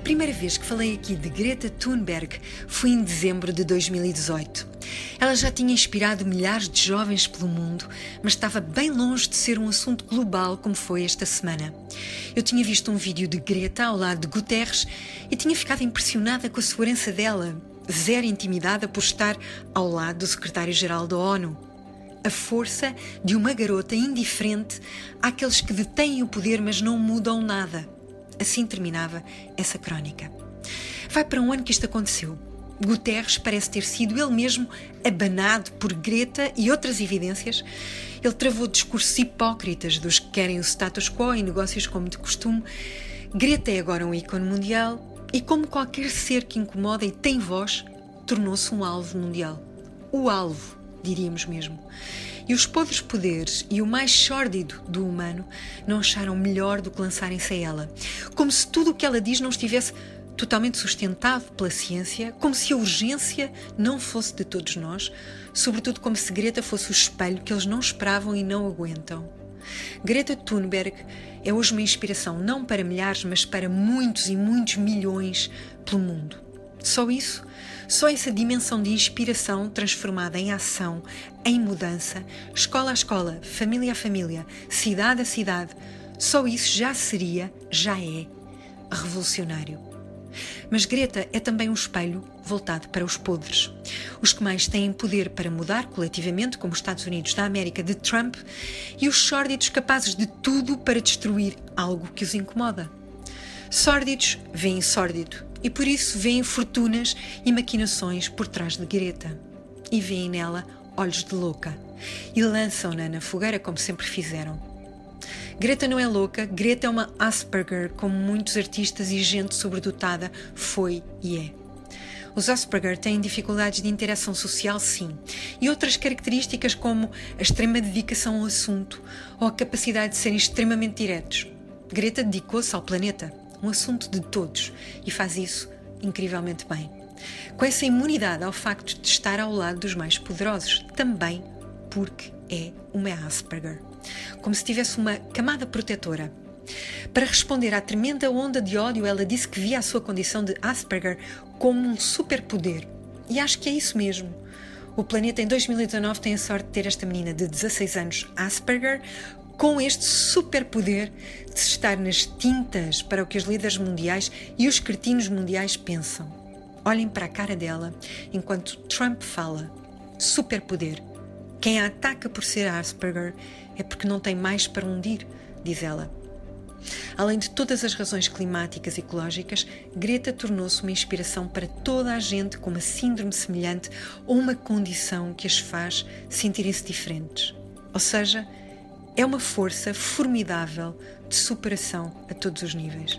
A primeira vez que falei aqui de Greta Thunberg foi em dezembro de 2018. Ela já tinha inspirado milhares de jovens pelo mundo, mas estava bem longe de ser um assunto global como foi esta semana. Eu tinha visto um vídeo de Greta ao lado de Guterres e tinha ficado impressionada com a segurança dela, zero intimidada por estar ao lado do secretário-geral da ONU. A força de uma garota indiferente àqueles que detêm o poder, mas não mudam nada. Assim terminava essa crónica. Vai para um ano que isto aconteceu. Guterres parece ter sido ele mesmo abanado por Greta e outras evidências. Ele travou discursos hipócritas dos que querem o status quo em negócios como de costume. Greta é agora um ícone mundial e, como qualquer ser que incomoda e tem voz, tornou-se um alvo mundial. O alvo, diríamos mesmo. E os podres poderes e o mais sórdido do humano não acharam melhor do que lançarem-se a ela. Como se tudo o que ela diz não estivesse totalmente sustentado pela ciência, como se a urgência não fosse de todos nós, sobretudo como se Greta fosse o espelho que eles não esperavam e não aguentam. Greta Thunberg é hoje uma inspiração não para milhares, mas para muitos e muitos milhões pelo mundo. Só isso, só essa dimensão de inspiração transformada em ação, em mudança, escola a escola, família a família, cidade a cidade, só isso já seria, já é, revolucionário. Mas Greta é também um espelho voltado para os podres. Os que mais têm poder para mudar coletivamente, como os Estados Unidos da América de Trump, e os sórdidos capazes de tudo para destruir algo que os incomoda. Sórdidos veem sórdido e por isso veem fortunas e maquinações por trás de Greta. E veem nela olhos de louca e lançam-na na fogueira como sempre fizeram. Greta não é louca, Greta é uma Asperger, como muitos artistas e gente sobredotada foi e é. Os Asperger têm dificuldades de interação social, sim, e outras características como a extrema dedicação ao assunto ou a capacidade de serem extremamente diretos. Greta dedicou-se ao planeta, um assunto de todos, e faz isso incrivelmente bem. Com essa imunidade ao facto de estar ao lado dos mais poderosos, também porque é uma Asperger como se tivesse uma camada protetora. Para responder à tremenda onda de ódio, ela disse que via a sua condição de Asperger como um superpoder. E acho que é isso mesmo. O planeta em 2019 tem a sorte de ter esta menina de 16 anos, Asperger, com este superpoder de estar nas tintas para o que os líderes mundiais e os cretinos mundiais pensam. Olhem para a cara dela enquanto Trump fala. Superpoder. Quem a ataca por ser Asperger é porque não tem mais para onde ir, diz ela. Além de todas as razões climáticas e ecológicas, Greta tornou-se uma inspiração para toda a gente com uma síndrome semelhante ou uma condição que as faz sentirem-se diferentes. Ou seja, é uma força formidável de superação a todos os níveis.